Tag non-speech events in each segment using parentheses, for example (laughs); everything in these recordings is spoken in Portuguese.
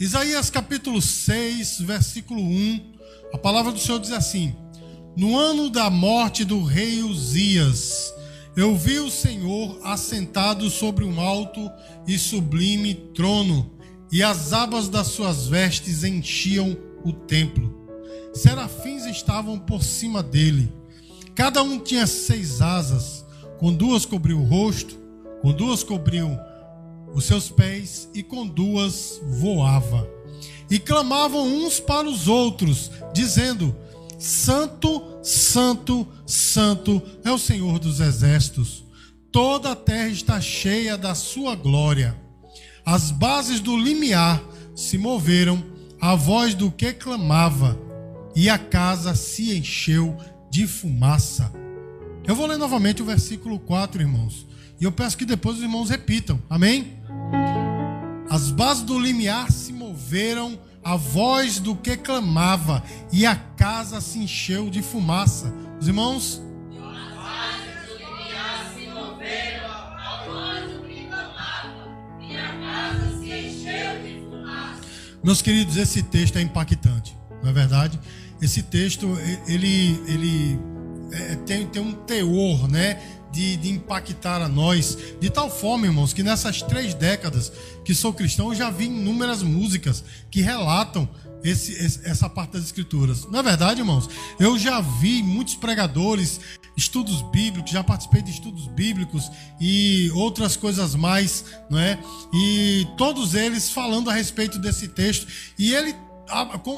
Isaías capítulo 6, versículo 1, a palavra do Senhor diz assim: No ano da morte do rei Uzias, eu vi o Senhor assentado sobre um alto e sublime trono, e as abas das suas vestes enchiam o templo. Serafins estavam por cima dele. Cada um tinha seis asas, com duas cobriu o rosto, com duas cobriu os seus pés e com duas voava. E clamavam uns para os outros, dizendo: Santo, Santo, Santo é o Senhor dos exércitos. Toda a terra está cheia da sua glória. As bases do limiar se moveram à voz do que clamava, e a casa se encheu de fumaça. Eu vou ler novamente o versículo 4, irmãos. E eu peço que depois os irmãos repitam. Amém? As bases do limiar se moveram à voz do que clamava, e a casa se encheu de fumaça. Os irmãos. Meus queridos, esse texto é impactante, não é verdade? Esse texto, ele, ele é, tem, tem um teor, né? De, de, impactar a nós, de tal forma, irmãos, que nessas três décadas que sou cristão, eu já vi inúmeras músicas que relatam esse, essa parte das escrituras. Na é verdade, irmãos, eu já vi muitos pregadores, estudos bíblicos, já participei de estudos bíblicos e outras coisas mais, não é? E todos eles falando a respeito desse texto, e ele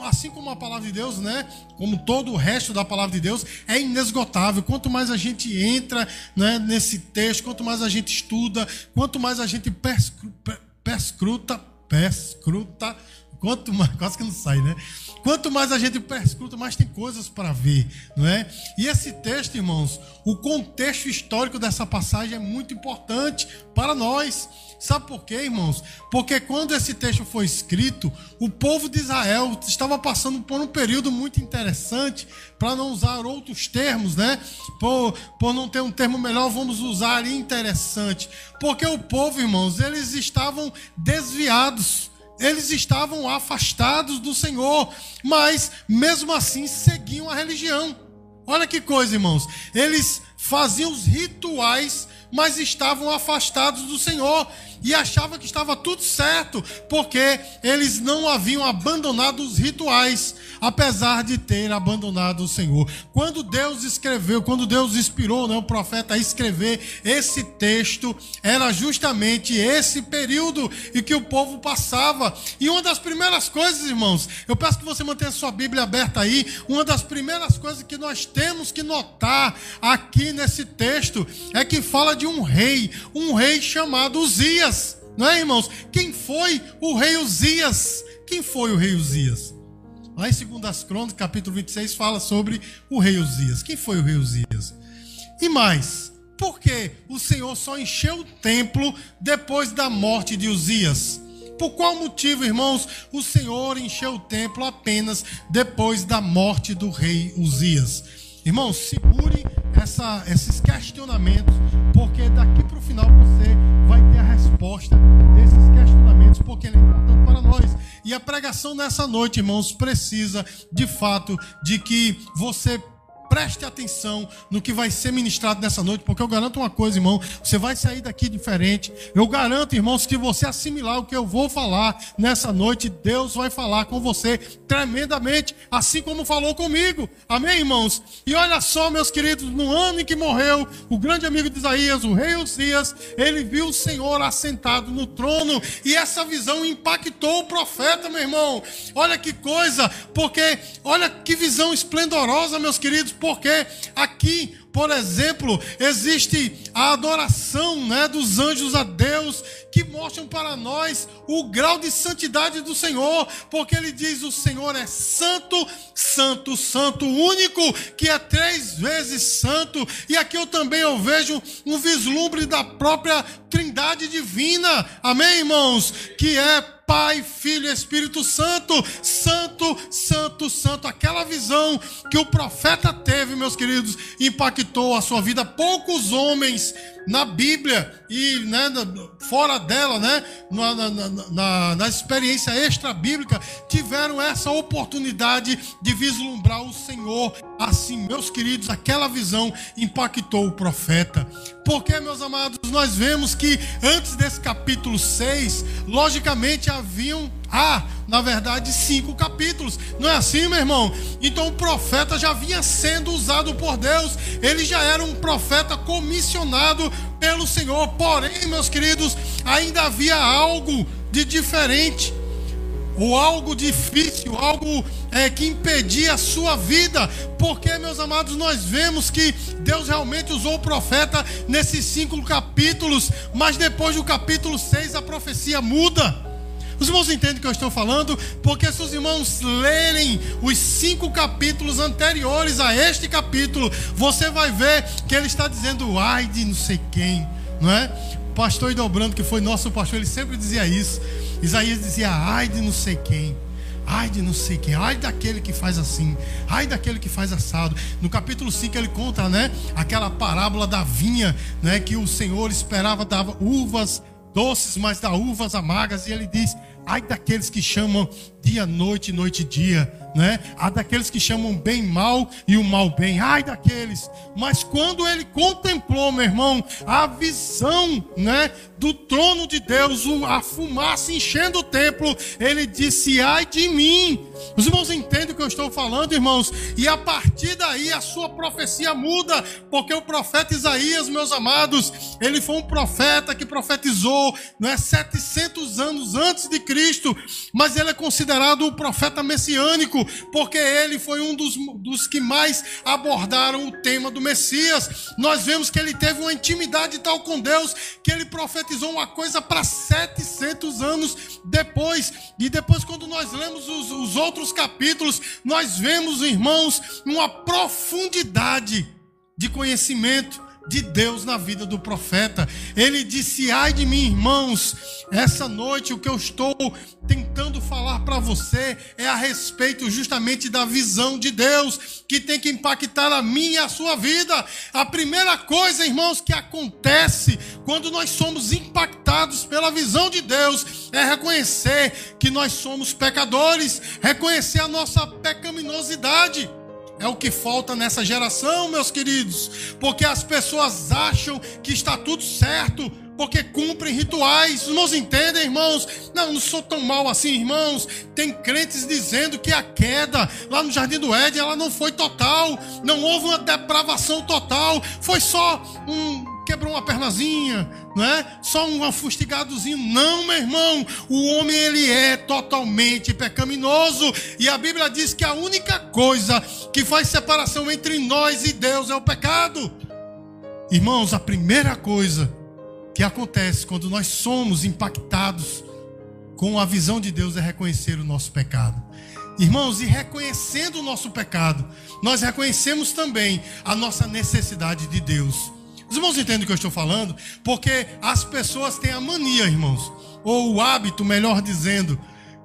assim como a palavra de Deus, né? Como todo o resto da palavra de Deus, é inesgotável. Quanto mais a gente entra né, nesse texto, quanto mais a gente estuda, quanto mais a gente perscruta, perscruta, quanto mais, quase que não sai, né? Quanto mais a gente perscruta, mais tem coisas para ver, não é? E esse texto, irmãos, o contexto histórico dessa passagem é muito importante para nós. Sabe por quê, irmãos? Porque quando esse texto foi escrito, o povo de Israel estava passando por um período muito interessante, para não usar outros termos, né? Por, por não ter um termo melhor, vamos usar interessante. Porque o povo, irmãos, eles estavam desviados eles estavam afastados do Senhor, mas mesmo assim seguiam a religião. Olha que coisa, irmãos. Eles faziam os rituais, mas estavam afastados do Senhor e achava que estava tudo certo, porque eles não haviam abandonado os rituais, apesar de ter abandonado o Senhor. Quando Deus escreveu, quando Deus inspirou né, o profeta a escrever esse texto, era justamente esse período em que o povo passava. E uma das primeiras coisas, irmãos, eu peço que você mantenha sua Bíblia aberta aí, uma das primeiras coisas que nós temos que notar aqui nesse texto é que fala de um rei, um rei chamado Uzias. Não é, irmãos? Quem foi o rei Uzias? Quem foi o rei Uzias? Lá em 2 Crônicas, capítulo 26, fala sobre o rei Uzias. Quem foi o rei Uzias? E mais, por que o Senhor só encheu o templo depois da morte de Uzias? Por qual motivo, irmãos, o Senhor encheu o templo apenas depois da morte do rei Uzias? Irmãos, segure essa, esses questionamentos, porque daqui para o final você vai ter a resposta desses questionamentos, porque ele é importante para nós. E a pregação nessa noite, irmãos, precisa de fato de que você Preste atenção no que vai ser ministrado nessa noite, porque eu garanto uma coisa, irmão, você vai sair daqui diferente. Eu garanto, irmãos, que você assimilar o que eu vou falar nessa noite, Deus vai falar com você tremendamente, assim como falou comigo. Amém, irmãos? E olha só, meus queridos, no ano em que morreu o grande amigo de Isaías, o rei Uzias, ele viu o Senhor assentado no trono e essa visão impactou o profeta, meu irmão. Olha que coisa, porque olha que visão esplendorosa, meus queridos porque aqui, por exemplo, existe a adoração né, dos anjos a Deus, que mostram para nós o grau de santidade do Senhor, porque ele diz: o Senhor é santo, santo, santo, único, que é três vezes santo. E aqui eu também eu vejo um vislumbre da própria Trindade divina. Amém, irmãos? Que é Pai, Filho e Espírito Santo. Santo, Santo, Santo. Aquela visão que o profeta teve, meus queridos, impactou a sua vida. Poucos homens na Bíblia e né, fora dela, né, na, na, na, na experiência extra-bíblica, tiveram essa oportunidade de vislumbrar o Senhor. Assim, meus queridos, aquela visão impactou o profeta. Porque, meus amados, nós vemos que antes desse capítulo 6, logicamente haviam há, na verdade, cinco capítulos. Não é assim, meu irmão? Então o profeta já vinha sendo usado por Deus, ele já era um profeta comissionado pelo Senhor. Porém, meus queridos, ainda havia algo de diferente ou algo difícil, algo é, que impedia a sua vida, porque, meus amados, nós vemos que Deus realmente usou o profeta nesses cinco capítulos, mas depois do capítulo 6 a profecia muda. Os irmãos entendem o que eu estou falando? Porque se os irmãos lerem os cinco capítulos anteriores a este capítulo, você vai ver que ele está dizendo ai de não sei quem, não é? Pastor Idobrando, que foi nosso pastor, ele sempre dizia isso. Isaías dizia ai de não sei quem. Ai de não sei quem, ai daquele que faz assim, ai daquele que faz assado. No capítulo 5 ele conta, né, aquela parábola da vinha, né, que o Senhor esperava dava uvas doces, mas dá uvas amargas, e ele diz: Ai daqueles que chamam dia, noite, noite, dia, né? Há daqueles que chamam bem mal e o mal bem. Ai daqueles. Mas quando ele contemplou, meu irmão, a visão, né, do trono de Deus, a fumaça enchendo o templo, ele disse: "Ai de mim". Os irmãos entendem o que eu estou falando, irmãos? E a partir daí a sua profecia muda, porque o profeta Isaías, meus amados, ele foi um profeta que profetizou, não é 700 anos antes de Cristo, mas ele é considerado considerado o profeta messiânico, porque ele foi um dos, dos que mais abordaram o tema do Messias. Nós vemos que ele teve uma intimidade tal com Deus que ele profetizou uma coisa para 700 anos depois. E depois, quando nós lemos os, os outros capítulos, nós vemos, irmãos, uma profundidade de conhecimento de Deus na vida do profeta. Ele disse: Ai de mim, irmãos, essa noite o que eu estou tentando falar para você é a respeito justamente da visão de Deus que tem que impactar a minha e a sua vida. A primeira coisa, irmãos, que acontece quando nós somos impactados pela visão de Deus é reconhecer que nós somos pecadores, reconhecer a nossa pecaminosidade. É o que falta nessa geração, meus queridos, porque as pessoas acham que está tudo certo, porque cumprem rituais. Os irmãos entendem, irmãos? Não, não sou tão mal assim, irmãos. Tem crentes dizendo que a queda lá no Jardim do Éden, ela não foi total, não houve uma depravação total, foi só um quebrou uma pernazinha, não é? Só um fustigadozinho. Não, meu irmão. O homem ele é totalmente pecaminoso e a Bíblia diz que a única coisa que faz separação entre nós e Deus é o pecado. Irmãos, a primeira coisa que acontece quando nós somos impactados com a visão de Deus é reconhecer o nosso pecado. Irmãos, e reconhecendo o nosso pecado, nós reconhecemos também a nossa necessidade de Deus. Os irmãos entendem o que eu estou falando? Porque as pessoas têm a mania, irmãos, ou o hábito, melhor dizendo,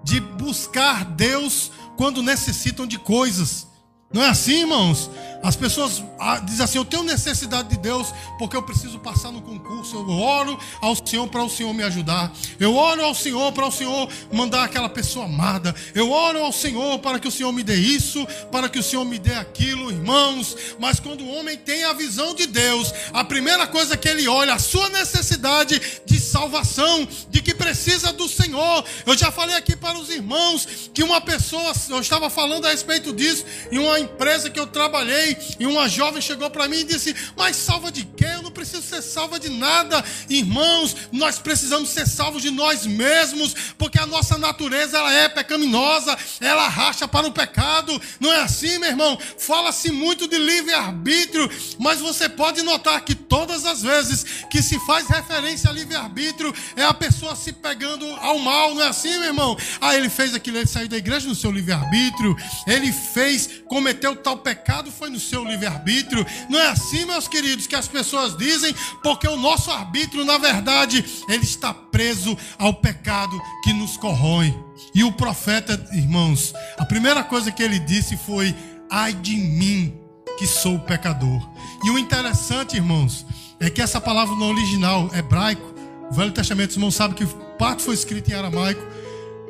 de buscar Deus quando necessitam de coisas. Não é assim, irmãos? As pessoas ah, dizem assim: Eu tenho necessidade de Deus porque eu preciso passar no concurso. Eu oro ao Senhor para o Senhor me ajudar. Eu oro ao Senhor para o Senhor mandar aquela pessoa amada. Eu oro ao Senhor para que o Senhor me dê isso, para que o Senhor me dê aquilo, irmãos. Mas quando o homem tem a visão de Deus, a primeira coisa que ele olha, a sua necessidade de salvação, de que precisa do Senhor. Eu já falei aqui para os irmãos que uma pessoa, eu estava falando a respeito disso, em uma empresa que eu trabalhei e uma jovem chegou para mim e disse: Mas salva de quê? Eu não preciso ser salva de nada. Irmãos, nós precisamos ser salvos de nós mesmos, porque a nossa natureza ela é pecaminosa, ela racha para o pecado. Não é assim, meu irmão? Fala-se muito de livre-arbítrio, mas você pode notar que todas as vezes que se faz referência a livre-arbítrio, é a pessoa se pegando ao mal, não é assim, meu irmão? Ah, ele fez aquilo, ele saiu da igreja no seu livre-arbítrio, ele fez, cometeu tal pecado, foi no seu livre-arbítrio. Não é assim, meus queridos, que as pessoas dizem, porque o nosso arbítrio, na verdade, ele está preso ao pecado que nos corrói. E o profeta, irmãos, a primeira coisa que ele disse foi: ai de mim, que sou pecador. E o interessante, irmãos, é que essa palavra no original hebraico, o Velho Testamento, os irmãos sabem que parte foi escrita em aramaico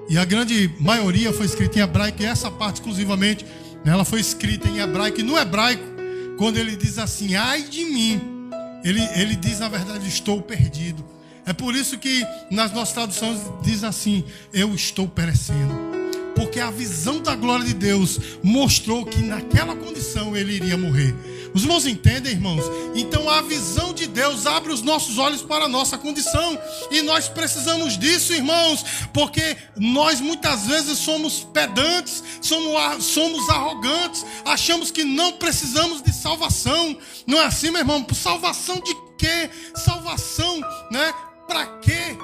e a grande maioria foi escrita em hebraico, e essa parte exclusivamente, ela foi escrita em hebraico. E no hebraico, quando ele diz assim, ai de mim, ele, ele diz na verdade, estou perdido. É por isso que nas nossas traduções diz assim, eu estou perecendo porque a visão da glória de Deus mostrou que naquela condição ele iria morrer. Os irmãos entendem, irmãos? Então a visão de Deus abre os nossos olhos para a nossa condição. E nós precisamos disso, irmãos, porque nós muitas vezes somos pedantes, somos, somos arrogantes, achamos que não precisamos de salvação. Não é assim, meu irmão? Salvação de quê? Salvação, né? Para quê?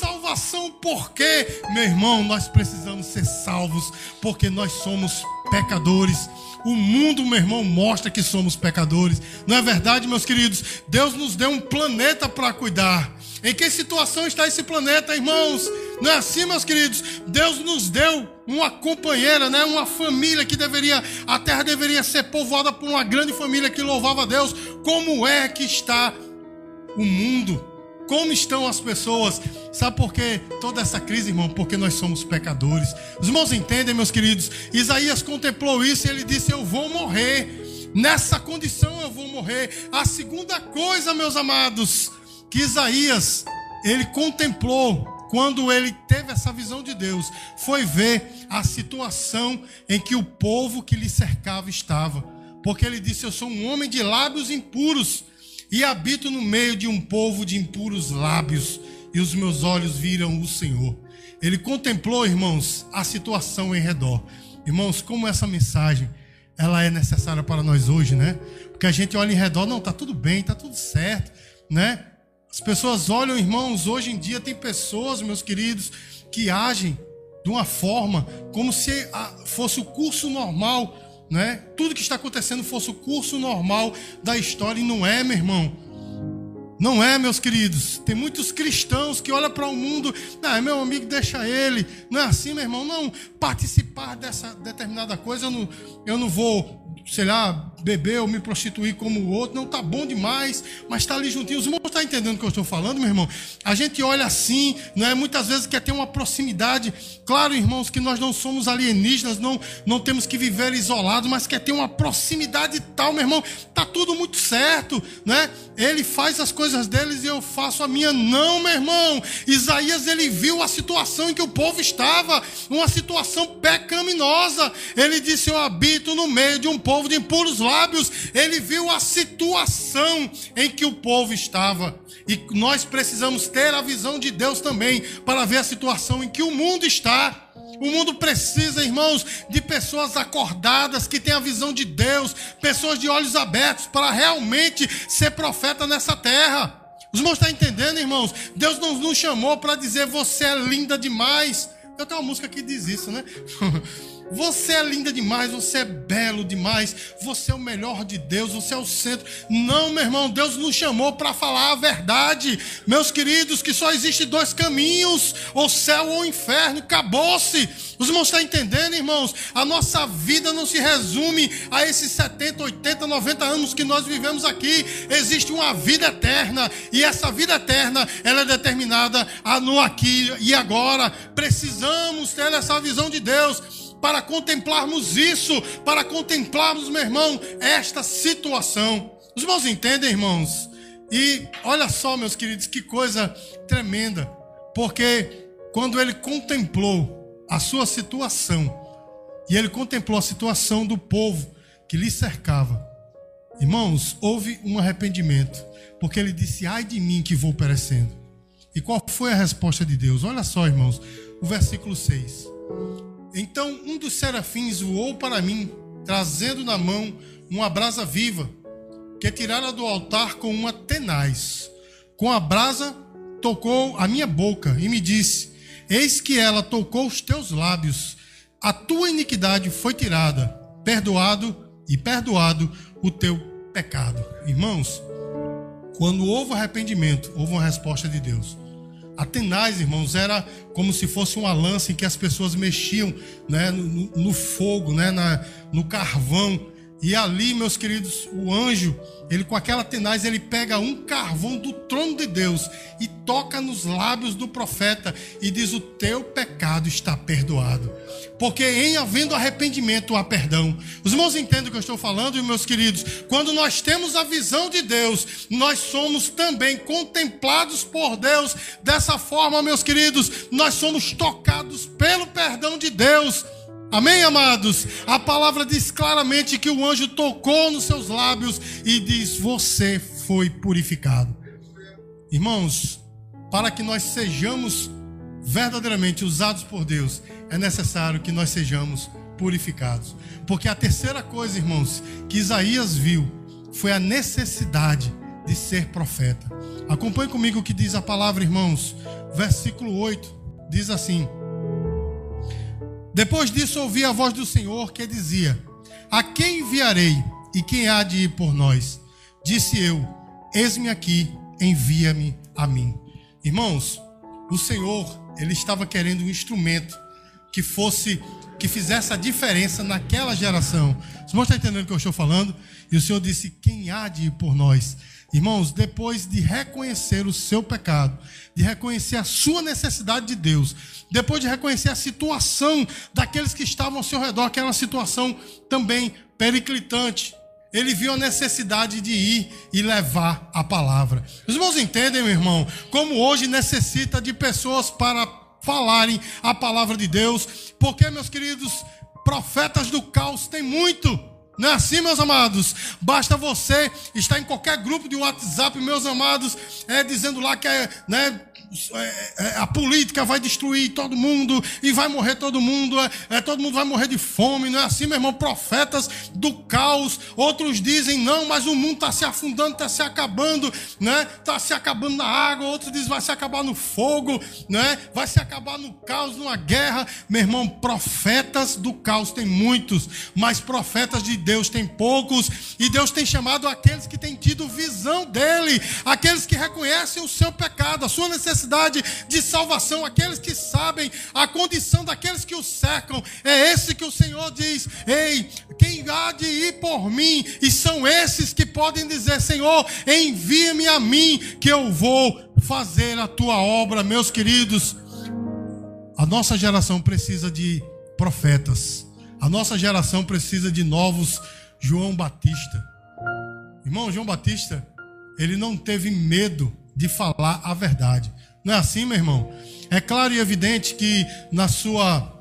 Salvação por quê? Meu irmão, nós precisamos ser salvos porque nós somos pecadores. O mundo, meu irmão, mostra que somos pecadores. Não é verdade, meus queridos? Deus nos deu um planeta para cuidar. Em que situação está esse planeta, irmãos? Não é assim, meus queridos? Deus nos deu uma companheira, né? Uma família que deveria, a terra deveria ser povoada por uma grande família que louvava a Deus. Como é que está o mundo? Como estão as pessoas? Sabe por que toda essa crise, irmão? Porque nós somos pecadores. Os irmãos entendem, meus queridos? Isaías contemplou isso e ele disse: Eu vou morrer. Nessa condição eu vou morrer. A segunda coisa, meus amados, que Isaías ele contemplou quando ele teve essa visão de Deus, foi ver a situação em que o povo que lhe cercava estava. Porque ele disse: Eu sou um homem de lábios impuros e habito no meio de um povo de impuros lábios, e os meus olhos viram o Senhor. Ele contemplou, irmãos, a situação em redor. Irmãos, como essa mensagem ela é necessária para nós hoje, né? Porque a gente olha em redor, não, tá tudo bem, tá tudo certo, né? As pessoas olham, irmãos, hoje em dia tem pessoas, meus queridos, que agem de uma forma como se fosse o curso normal né? Tudo que está acontecendo fosse o curso normal da história e não é, meu irmão. Não é, meus queridos. Tem muitos cristãos que olham para o mundo, ah, meu amigo, deixa ele. Não é assim, meu irmão. Não participar dessa determinada coisa, eu não, eu não vou sei lá, beber ou me prostituir como o outro, não está bom demais, mas está ali juntinho. Os irmãos estão entendendo o que eu estou falando, meu irmão? A gente olha assim, não é? Muitas vezes quer ter uma proximidade. Claro, irmãos, que nós não somos alienígenas, não, não temos que viver isolados, mas quer ter uma proximidade tal, meu irmão. Está tudo muito certo, né? Ele faz as coisas deles e eu faço a minha. Não, meu irmão. Isaías ele viu a situação em que o povo estava, uma situação pecaminosa. Ele disse: Eu habito no meio de um povo de impuros lábios, ele viu a situação em que o povo estava. E nós precisamos ter a visão de Deus também para ver a situação em que o mundo está. O mundo precisa, irmãos, de pessoas acordadas, que têm a visão de Deus, pessoas de olhos abertos para realmente ser profeta nessa terra. Os irmãos estão entendendo, irmãos? Deus não nos chamou para dizer você é linda demais. Eu tenho uma música que diz isso, né? (laughs) Você é linda demais, você é belo demais, você é o melhor de Deus, você é o centro. Não, meu irmão, Deus nos chamou para falar a verdade. Meus queridos, que só existe dois caminhos: ou céu ou inferno. Acabou-se. Os irmãos estão entendendo, irmãos? A nossa vida não se resume a esses 70, 80, 90 anos que nós vivemos aqui. Existe uma vida eterna. E essa vida eterna, ela é determinada no aqui e agora. Precisamos ter essa visão de Deus para contemplarmos isso, para contemplarmos, meu irmão, esta situação. Os irmãos entendem, irmãos? E olha só, meus queridos, que coisa tremenda, porque quando ele contemplou a sua situação, e ele contemplou a situação do povo que lhe cercava, irmãos, houve um arrependimento, porque ele disse: Ai de mim que vou perecendo. E qual foi a resposta de Deus? Olha só, irmãos, o versículo 6. Então um dos serafins voou para mim, trazendo na mão uma brasa viva, que tirara do altar com uma tenaz. Com a brasa tocou a minha boca e me disse: Eis que ela tocou os teus lábios, a tua iniquidade foi tirada, perdoado e perdoado o teu pecado. Irmãos, quando houve arrependimento, houve uma resposta de Deus. A tenaz, irmãos, era como se fosse uma lança em que as pessoas mexiam né, no, no fogo, né, na, no carvão e ali, meus queridos, o anjo, ele com aquela tenaz, ele pega um carvão do trono de Deus e toca nos lábios do profeta e diz: O teu pecado está perdoado. Porque em havendo arrependimento há perdão. Os irmãos entendem o que eu estou falando, meus queridos? Quando nós temos a visão de Deus, nós somos também contemplados por Deus. Dessa forma, meus queridos, nós somos tocados pelo perdão de Deus. Amém, amados? A palavra diz claramente que o anjo tocou nos seus lábios e diz: Você foi purificado. Irmãos, para que nós sejamos verdadeiramente usados por Deus, é necessário que nós sejamos purificados. Porque a terceira coisa, irmãos, que Isaías viu foi a necessidade de ser profeta. Acompanhe comigo o que diz a palavra, irmãos. Versículo 8 diz assim: depois disso, ouvi a voz do Senhor que dizia: A quem enviarei e quem há de ir por nós? Disse eu: Eis-me aqui, envia-me a mim. Irmãos, o Senhor, ele estava querendo um instrumento que fosse que fizesse a diferença naquela geração. Irmãos estão entendendo o que eu estou falando? E o Senhor disse: Quem há de ir por nós? Irmãos, depois de reconhecer o seu pecado, de reconhecer a sua necessidade de Deus, depois de reconhecer a situação daqueles que estavam ao seu redor, que era uma situação também periclitante, ele viu a necessidade de ir e levar a palavra. Os irmãos entendem, meu irmão, como hoje necessita de pessoas para falarem a palavra de Deus, porque, meus queridos, profetas do caos tem muito. Não é assim, meus amados? Basta você estar em qualquer grupo de WhatsApp, meus amados, é, dizendo lá que é, né, a política vai destruir todo mundo e vai morrer todo mundo, é, é, todo mundo vai morrer de fome, não é assim, meu irmão? Profetas do caos, outros dizem não, mas o mundo está se afundando, está se acabando, né? Está se acabando na água, outros dizem vai se acabar no fogo, né? Vai se acabar no caos, numa guerra, meu irmão. Profetas do caos tem muitos, mas profetas de Deus tem poucos e Deus tem chamado aqueles que têm tido visão dele, aqueles que reconhecem o seu pecado, a sua necessidade necessidade de salvação, aqueles que sabem a condição daqueles que o cercam. É esse que o Senhor diz: Ei, quem há de ir por mim? E são esses que podem dizer: Senhor, envia-me a mim, que eu vou fazer a tua obra, meus queridos. A nossa geração precisa de profetas. A nossa geração precisa de novos João Batista. Irmão, João Batista, ele não teve medo de falar a verdade. Não é assim, meu irmão? É claro e evidente que na sua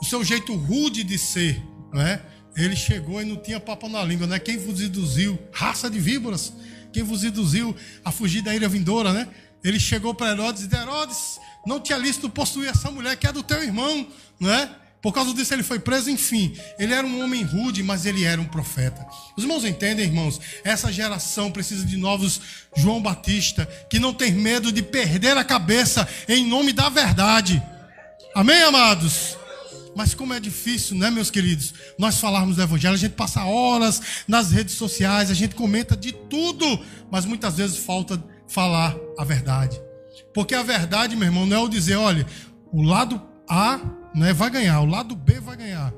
o seu jeito rude de ser, não é? Ele chegou e não tinha papo na língua, né? Quem vos induziu, raça de víboras, quem vos induziu a fugir da ira vindoura, né? Ele chegou para Herodes e disse: Herodes, não tinha lícito possuir essa mulher que é do teu irmão, não é? Por causa disso ele foi preso, enfim. Ele era um homem rude, mas ele era um profeta. Os irmãos entendem, irmãos? Essa geração precisa de novos João Batista, que não tem medo de perder a cabeça em nome da verdade. Amém, amados? Mas como é difícil, né, meus queridos? Nós falarmos do evangelho, a gente passa horas nas redes sociais, a gente comenta de tudo, mas muitas vezes falta falar a verdade. Porque a verdade, meu irmão, não é o dizer, olha, o lado A né, vai ganhar, o lado B vai ganhar.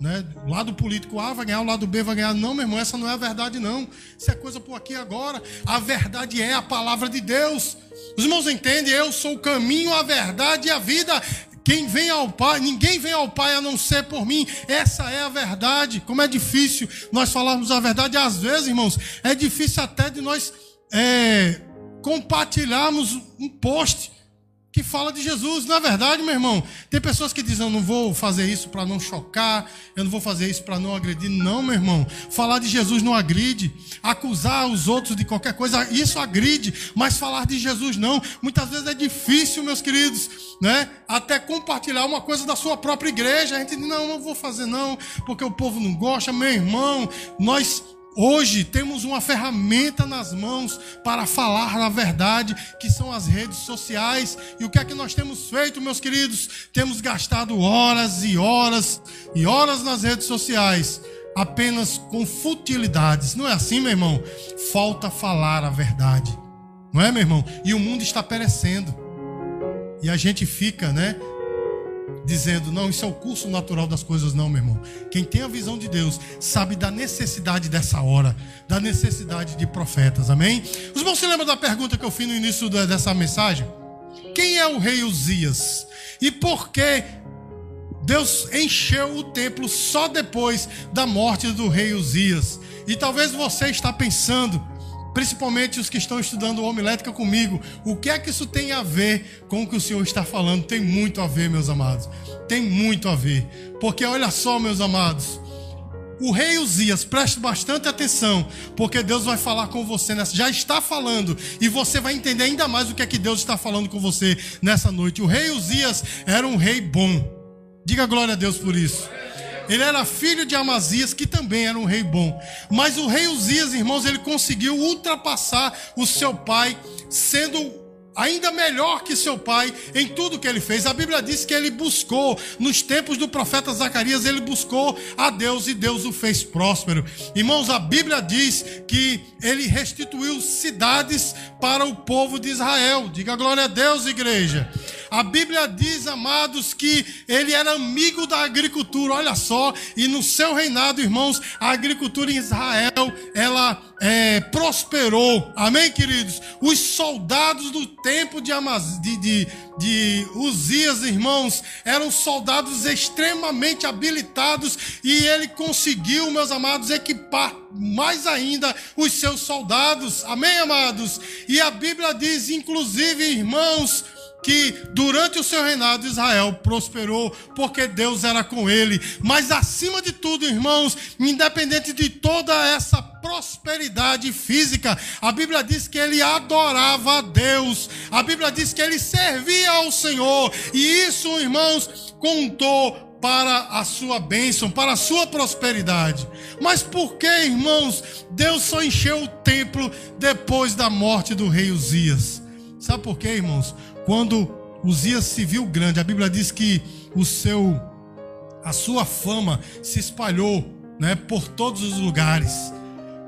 Né? O lado político A vai ganhar, o lado B vai ganhar. Não, meu irmão, essa não é a verdade, não. Isso é coisa por aqui agora. A verdade é a palavra de Deus. Os irmãos entendem? Eu sou o caminho, a verdade e a vida. Quem vem ao Pai, ninguém vem ao Pai a não ser por mim. Essa é a verdade. Como é difícil nós falarmos a verdade. Às vezes, irmãos, é difícil até de nós é, compartilharmos um post que fala de Jesus. Na verdade, meu irmão, tem pessoas que dizem: Eu não vou fazer isso para não chocar, eu não vou fazer isso para não agredir. Não, meu irmão, falar de Jesus não agride. Acusar os outros de qualquer coisa, isso agride, mas falar de Jesus não. Muitas vezes é difícil, meus queridos, né? Até compartilhar uma coisa da sua própria igreja. A gente diz: Não, não vou fazer, não, porque o povo não gosta. Meu irmão, nós Hoje temos uma ferramenta nas mãos para falar a verdade, que são as redes sociais. E o que é que nós temos feito, meus queridos? Temos gastado horas e horas e horas nas redes sociais, apenas com futilidades. Não é assim, meu irmão? Falta falar a verdade. Não é, meu irmão? E o mundo está perecendo. E a gente fica, né? Dizendo, não, isso é o curso natural das coisas, não, meu irmão. Quem tem a visão de Deus sabe da necessidade dessa hora, da necessidade de profetas, amém? Os irmãos se lembram da pergunta que eu fiz no início dessa mensagem? Quem é o rei Uzias? E por que Deus encheu o templo só depois da morte do rei Uzias? E talvez você está pensando, principalmente os que estão estudando homilética comigo, o que é que isso tem a ver com o que o Senhor está falando? Tem muito a ver, meus amados. Tem muito a ver. Porque olha só, meus amados. O rei Uzias, preste bastante atenção, porque Deus vai falar com você nessa, já está falando, e você vai entender ainda mais o que é que Deus está falando com você nessa noite. O rei Uzias era um rei bom. Diga glória a Deus por isso. Ele era filho de Amazias, que também era um rei bom. Mas o rei Uzias, irmãos, ele conseguiu ultrapassar o seu pai, sendo ainda melhor que seu pai em tudo que ele fez. A Bíblia diz que ele buscou, nos tempos do profeta Zacarias, ele buscou a Deus e Deus o fez próspero. Irmãos, a Bíblia diz que ele restituiu cidades para o povo de Israel. Diga glória a Deus, igreja. A Bíblia diz, amados, que ele era amigo da agricultura, olha só, e no seu reinado, irmãos, a agricultura em Israel, ela é, prosperou, amém, queridos? Os soldados do tempo de, Amaz... de, de, de Uzias, irmãos, eram soldados extremamente habilitados e ele conseguiu, meus amados, equipar mais ainda os seus soldados, amém, amados? E a Bíblia diz, inclusive, irmãos, que durante o seu reinado Israel prosperou porque Deus era com ele. Mas acima de tudo, irmãos, independente de toda essa prosperidade física, a Bíblia diz que ele adorava a Deus. A Bíblia diz que ele servia ao Senhor. E isso, irmãos, contou para a sua bênção, para a sua prosperidade. Mas por que, irmãos, Deus só encheu o templo depois da morte do rei Uzias? Sabe por quê, irmãos? Quando Uzias se viu grande, a Bíblia diz que o seu a sua fama se espalhou, né, por todos os lugares.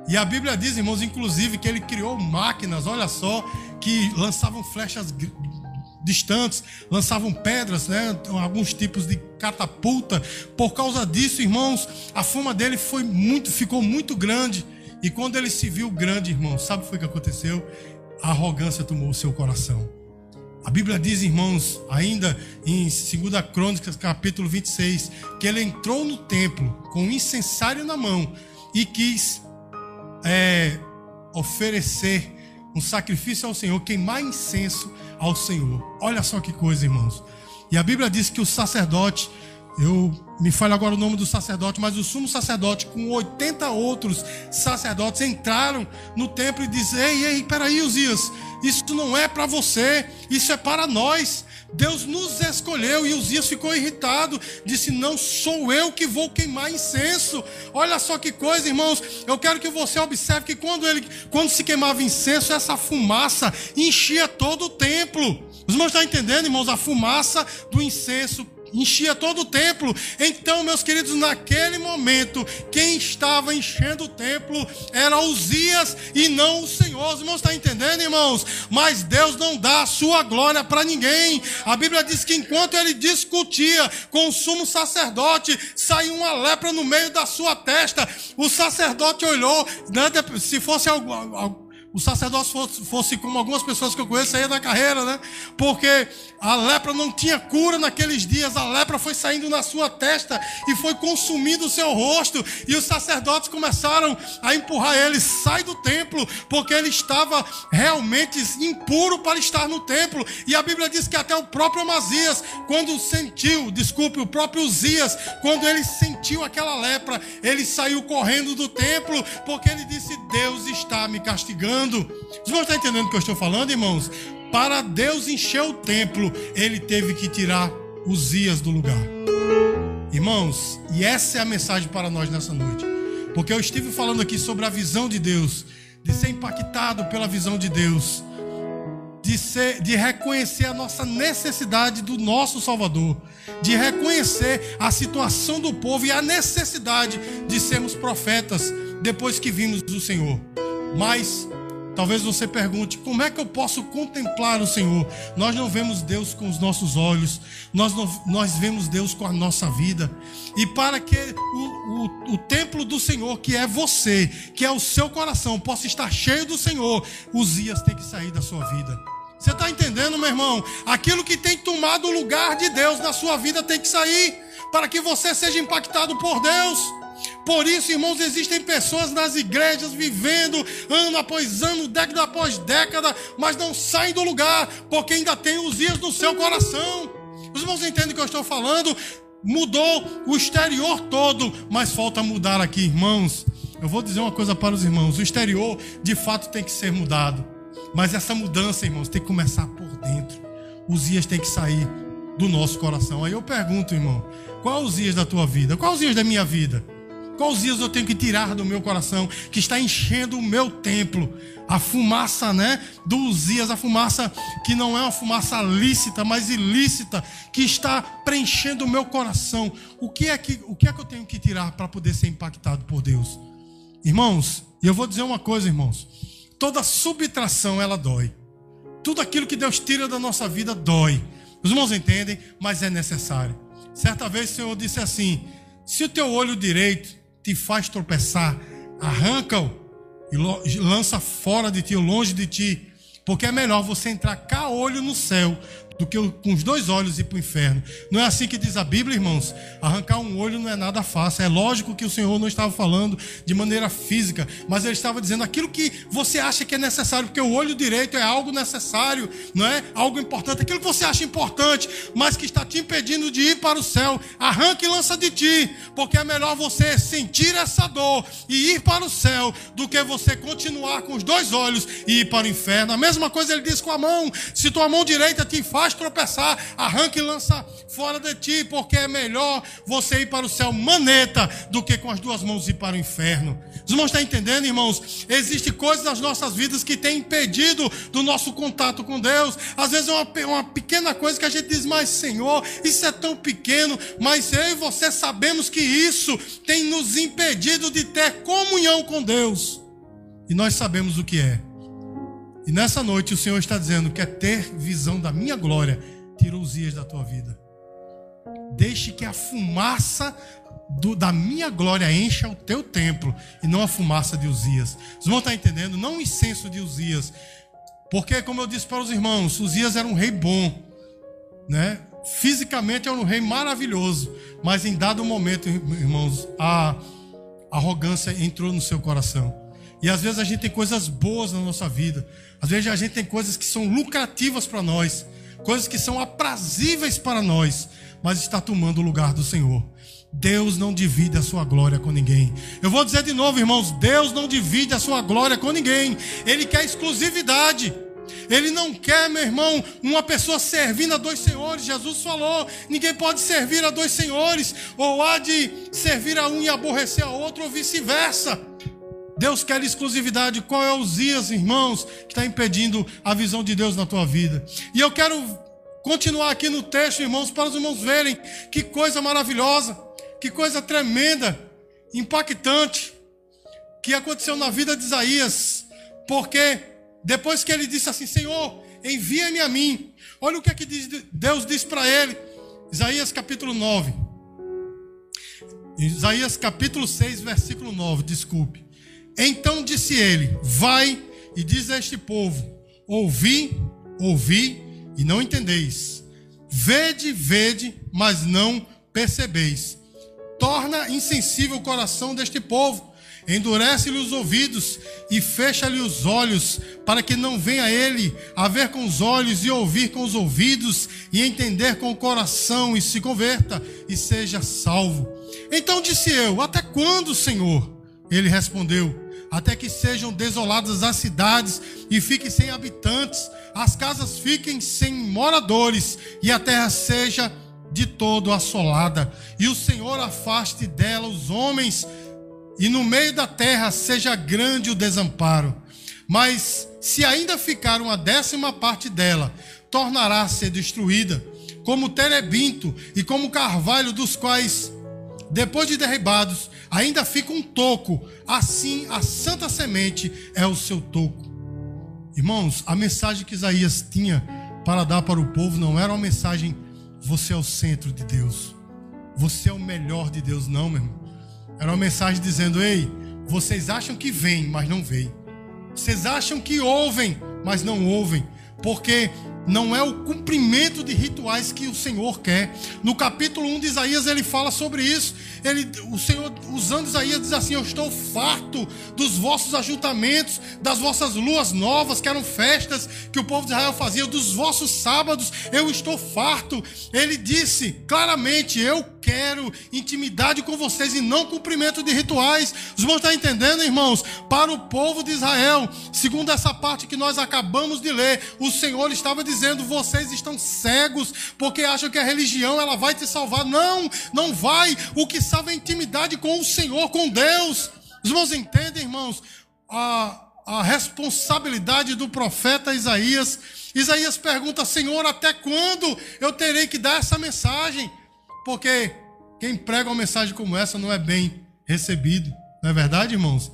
E a Bíblia diz, irmãos, inclusive que ele criou máquinas, olha só, que lançavam flechas distantes, lançavam pedras, né, alguns tipos de catapulta. Por causa disso, irmãos, a fama dele foi muito, ficou muito grande. E quando ele se viu grande, irmãos, sabe o que aconteceu? A arrogância tomou o seu coração. A Bíblia diz, irmãos, ainda em 2 Crônicas, capítulo 26, que ele entrou no templo com um incensário na mão e quis é, oferecer um sacrifício ao Senhor, queimar incenso ao Senhor. Olha só que coisa, irmãos. E a Bíblia diz que o sacerdote eu me falha agora o nome do sacerdote, mas o sumo sacerdote com 80 outros sacerdotes entraram no templo e disseram: Ei, ei, peraí, Uzias, isso não é para você, isso é para nós. Deus nos escolheu e Uzias ficou irritado, disse: Não sou eu que vou queimar incenso. Olha só que coisa, irmãos. Eu quero que você observe que quando, ele, quando se queimava incenso, essa fumaça enchia todo o templo. Os irmãos estão entendendo, irmãos? A fumaça do incenso enchia todo o templo. Então, meus queridos, naquele momento, quem estava enchendo o templo era Uzias e não o Senhor. Os irmãos estão entendendo, irmãos? Mas Deus não dá a sua glória para ninguém. A Bíblia diz que enquanto ele discutia com o sumo sacerdote, saiu uma lepra no meio da sua testa. O sacerdote olhou, né, se fosse algo o sacerdócio fosse, fosse, como algumas pessoas que eu conheço saía da carreira, né? Porque a lepra não tinha cura naqueles dias, a lepra foi saindo na sua testa e foi consumindo o seu rosto, e os sacerdotes começaram a empurrar ele, sai do templo, porque ele estava realmente impuro para estar no templo. E a Bíblia diz que até o próprio Amazias, quando sentiu, desculpe, o próprio Uzias, quando ele sentiu aquela lepra, ele saiu correndo do templo, porque ele disse: Deus está me castigando falando. Irmãos estão entendendo o que eu estou falando, irmãos? Para Deus encher o templo, ele teve que tirar os dias do lugar. Irmãos, e essa é a mensagem para nós nessa noite. porque eu estive falando aqui sobre a visão de Deus, de ser impactado pela visão de Deus, de, ser, de reconhecer a nossa necessidade do nosso Salvador, de reconhecer a situação do povo e a necessidade de sermos profetas depois que vimos o Senhor. Mas Talvez você pergunte: como é que eu posso contemplar o Senhor? Nós não vemos Deus com os nossos olhos, nós, não, nós vemos Deus com a nossa vida. E para que o, o, o templo do Senhor, que é você, que é o seu coração, possa estar cheio do Senhor, os dias têm que sair da sua vida. Você está entendendo, meu irmão? Aquilo que tem tomado o lugar de Deus na sua vida tem que sair, para que você seja impactado por Deus. Por isso, irmãos, existem pessoas nas igrejas vivendo ano após ano, década após década, mas não saem do lugar, porque ainda tem os dias no seu coração. Os irmãos entendem o que eu estou falando? Mudou o exterior todo, mas falta mudar aqui, irmãos. Eu vou dizer uma coisa para os irmãos: o exterior de fato tem que ser mudado, mas essa mudança, irmãos, tem que começar por dentro. Os dias têm que sair do nosso coração. Aí eu pergunto, irmão, qual os dias da tua vida? Qual os dias da minha vida? Dias eu tenho que tirar do meu coração que está enchendo o meu templo? A fumaça, né? Dos dias, a fumaça que não é uma fumaça lícita, mas ilícita, que está preenchendo o meu coração. O que é que, o que, é que eu tenho que tirar para poder ser impactado por Deus? Irmãos, e eu vou dizer uma coisa, irmãos. Toda subtração ela dói. Tudo aquilo que Deus tira da nossa vida dói. Os irmãos entendem, mas é necessário. Certa vez o Senhor disse assim: se o teu olho direito te faz tropeçar, arranca-o e lança fora de ti, longe de ti, porque é melhor você entrar cá olho no céu do que com os dois olhos ir para o inferno. Não é assim que diz a Bíblia, irmãos? Arrancar um olho não é nada fácil. É lógico que o Senhor não estava falando de maneira física, mas ele estava dizendo aquilo que você acha que é necessário, porque o olho direito é algo necessário, não é? Algo importante. Aquilo que você acha importante, mas que está te impedindo de ir para o céu, arranca e lança de ti, porque é melhor você sentir essa dor e ir para o céu do que você continuar com os dois olhos e ir para o inferno. A mesma coisa ele diz com a mão: se tua mão direita te faz faz tropeçar, arranca e lança fora de ti, porque é melhor você ir para o céu maneta do que com as duas mãos ir para o inferno. Os irmãos estão entendendo, irmãos? Existem coisas nas nossas vidas que têm impedido do nosso contato com Deus. Às vezes é uma, uma pequena coisa que a gente diz, mas Senhor, isso é tão pequeno, mas eu e você sabemos que isso tem nos impedido de ter comunhão com Deus. E nós sabemos o que é. E nessa noite o Senhor está dizendo: quer ter visão da minha glória, tira os dias da tua vida. Deixe que a fumaça do, da minha glória encha o teu templo e não a fumaça de Uzias. Os irmãos estão entendendo? Não o incenso de Uzias. Porque, como eu disse para os irmãos, Uzias era um rei bom, né? Fisicamente era um rei maravilhoso, mas em dado momento, irmãos, a arrogância entrou no seu coração. E às vezes a gente tem coisas boas na nossa vida, às vezes a gente tem coisas que são lucrativas para nós, coisas que são aprazíveis para nós, mas está tomando o lugar do Senhor. Deus não divide a sua glória com ninguém. Eu vou dizer de novo, irmãos: Deus não divide a sua glória com ninguém. Ele quer exclusividade. Ele não quer, meu irmão, uma pessoa servindo a dois senhores. Jesus falou: ninguém pode servir a dois senhores, ou há de servir a um e aborrecer a outro, ou vice-versa. Deus quer exclusividade. Qual é os dias, irmãos, que está impedindo a visão de Deus na tua vida? E eu quero continuar aqui no texto, irmãos, para os irmãos verem que coisa maravilhosa, que coisa tremenda, impactante, que aconteceu na vida de Isaías. Porque depois que ele disse assim: Senhor, envia-me a mim. Olha o que, é que Deus diz para ele. Isaías capítulo 9. Isaías capítulo 6, versículo 9, desculpe. Então disse ele: Vai e diz a este povo: Ouvi, ouvi e não entendeis. Vede, vede, mas não percebeis. Torna insensível o coração deste povo, endurece-lhe os ouvidos e fecha-lhe os olhos, para que não venha ele a ver com os olhos e ouvir com os ouvidos e entender com o coração e se converta e seja salvo. Então disse eu: Até quando, Senhor? Ele respondeu: até que sejam desoladas as cidades e fiquem sem habitantes, as casas fiquem sem moradores e a terra seja de todo assolada, e o Senhor afaste dela os homens e no meio da terra seja grande o desamparo. Mas se ainda ficar uma décima parte dela, tornará a ser destruída, como terebinto e como carvalho, dos quais, depois de derribados, ainda fica um toco. Assim, a santa semente é o seu toco. Irmãos, a mensagem que Isaías tinha para dar para o povo não era uma mensagem: você é o centro de Deus, você é o melhor de Deus, não, meu irmão. Era uma mensagem dizendo: ei, vocês acham que vem, mas não vem. Vocês acham que ouvem, mas não ouvem. Porque não é o cumprimento de rituais que o Senhor quer. No capítulo 1 de Isaías ele fala sobre isso. Ele, o Senhor, usando Isaías, diz assim: Eu estou farto dos vossos ajuntamentos, das vossas luas novas, que eram festas que o povo de Israel fazia, dos vossos sábados, eu estou farto. Ele disse claramente: Eu quero intimidade com vocês e não cumprimento de rituais. Os irmãos estão entendendo, irmãos? Para o povo de Israel, segundo essa parte que nós acabamos de ler, o Senhor estava dizendo: vocês estão cegos porque acham que a religião ela vai te salvar. Não, não vai. O que salva é intimidade com o Senhor, com Deus. Os irmãos entendem, irmãos? A, a responsabilidade do profeta Isaías. Isaías pergunta: Senhor, até quando eu terei que dar essa mensagem? Porque quem prega uma mensagem como essa não é bem recebido, não é verdade, irmãos?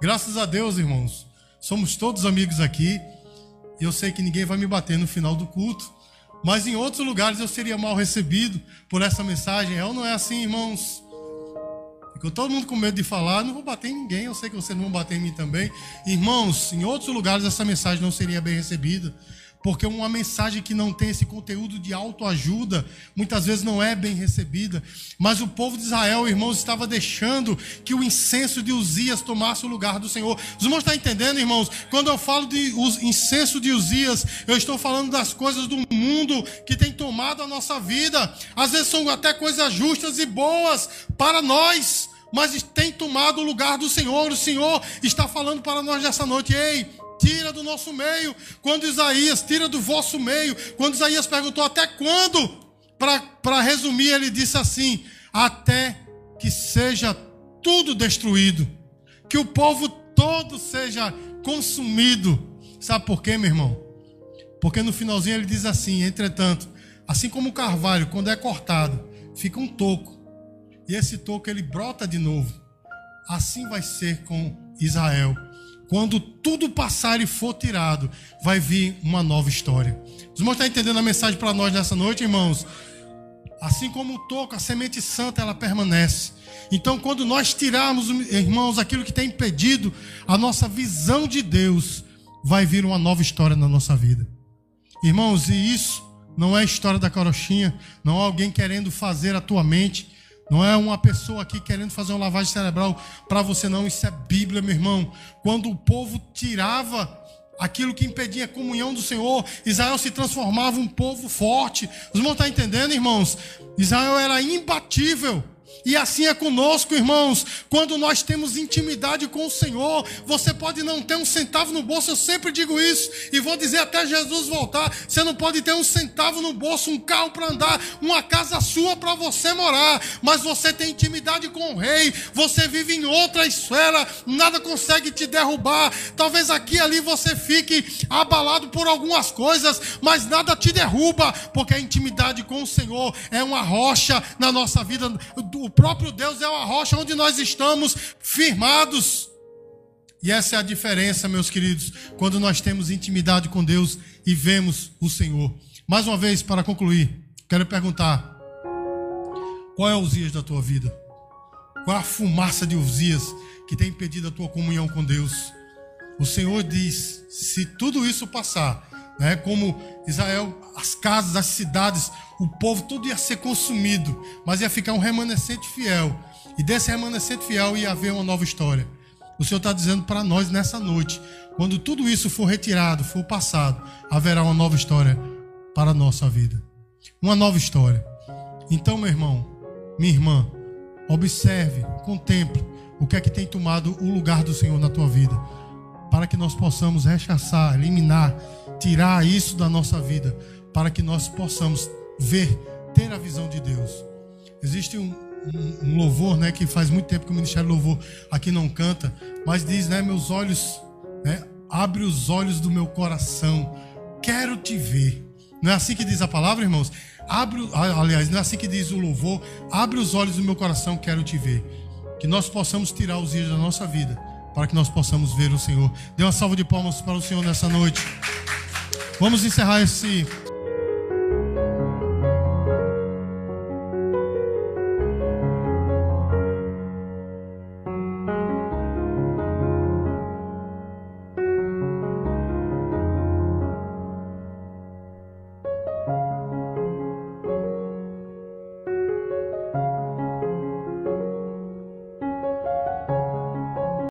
Graças a Deus, irmãos, somos todos amigos aqui. E eu sei que ninguém vai me bater no final do culto. Mas em outros lugares eu seria mal recebido por essa mensagem. É ou não é assim, irmãos? Ficou todo mundo com medo de falar. Não vou bater em ninguém. Eu sei que vocês não vão bater em mim também. Irmãos, em outros lugares essa mensagem não seria bem recebida. Porque uma mensagem que não tem esse conteúdo de autoajuda, muitas vezes não é bem recebida. Mas o povo de Israel, irmãos, estava deixando que o incenso de Uzias tomasse o lugar do Senhor. Os irmãos estão entendendo, irmãos? Quando eu falo de incenso de Uzias, eu estou falando das coisas do mundo que tem tomado a nossa vida. Às vezes são até coisas justas e boas para nós mas tem tomado o lugar do Senhor. O Senhor está falando para nós nessa noite: ei, tira do nosso meio. Quando Isaías, tira do vosso meio. Quando Isaías perguntou até quando, para resumir, ele disse assim: até que seja tudo destruído, que o povo todo seja consumido. Sabe por quê, meu irmão? Porque no finalzinho ele diz assim: entretanto, assim como o carvalho, quando é cortado, fica um toco, e esse toco ele brota de novo. Assim vai ser com Israel quando tudo passar e for tirado, vai vir uma nova história. Os irmãos estão entendendo a mensagem para nós nessa noite, irmãos? Assim como o toco, a semente santa, ela permanece. Então, quando nós tirarmos, irmãos, aquilo que tem impedido a nossa visão de Deus, vai vir uma nova história na nossa vida. Irmãos, e isso não é história da carochinha, não é alguém querendo fazer a tua mente não é uma pessoa aqui querendo fazer uma lavagem cerebral para você, não. Isso é Bíblia, meu irmão. Quando o povo tirava aquilo que impedia a comunhão do Senhor, Israel se transformava um povo forte. Os irmãos estão entendendo, irmãos? Israel era imbatível. E assim é conosco, irmãos. Quando nós temos intimidade com o Senhor, você pode não ter um centavo no bolso, eu sempre digo isso, e vou dizer até Jesus voltar: você não pode ter um centavo no bolso, um carro para andar, uma casa sua para você morar, mas você tem intimidade com o Rei, você vive em outra esfera, nada consegue te derrubar. Talvez aqui e ali você fique abalado por algumas coisas, mas nada te derruba, porque a intimidade com o Senhor é uma rocha na nossa vida o próprio Deus é a rocha onde nós estamos firmados. E essa é a diferença, meus queridos, quando nós temos intimidade com Deus e vemos o Senhor. Mais uma vez, para concluir, quero perguntar: qual é o Uzias da tua vida? Qual é a fumaça de Uzias que tem impedido a tua comunhão com Deus? O Senhor diz: se tudo isso passar, né, como Israel, as casas, as cidades, o povo tudo ia ser consumido, mas ia ficar um remanescente fiel. E desse remanescente fiel ia haver uma nova história. O Senhor está dizendo para nós nessa noite: quando tudo isso for retirado, for passado, haverá uma nova história para a nossa vida. Uma nova história. Então, meu irmão, minha irmã, observe, contemple o que é que tem tomado o lugar do Senhor na tua vida, para que nós possamos rechaçar, eliminar, tirar isso da nossa vida, para que nós possamos ver, ter a visão de Deus. Existe um, um, um louvor, né? Que faz muito tempo que o Ministério Louvor aqui não canta, mas diz, né? Meus olhos, né? Abre os olhos do meu coração, quero te ver. Não é assim que diz a palavra, irmãos? Abre, aliás, não é assim que diz o louvor. Abre os olhos do meu coração, quero te ver. Que nós possamos tirar os dias da nossa vida para que nós possamos ver o Senhor. Dê uma salva de palmas para o Senhor nessa noite. Vamos encerrar esse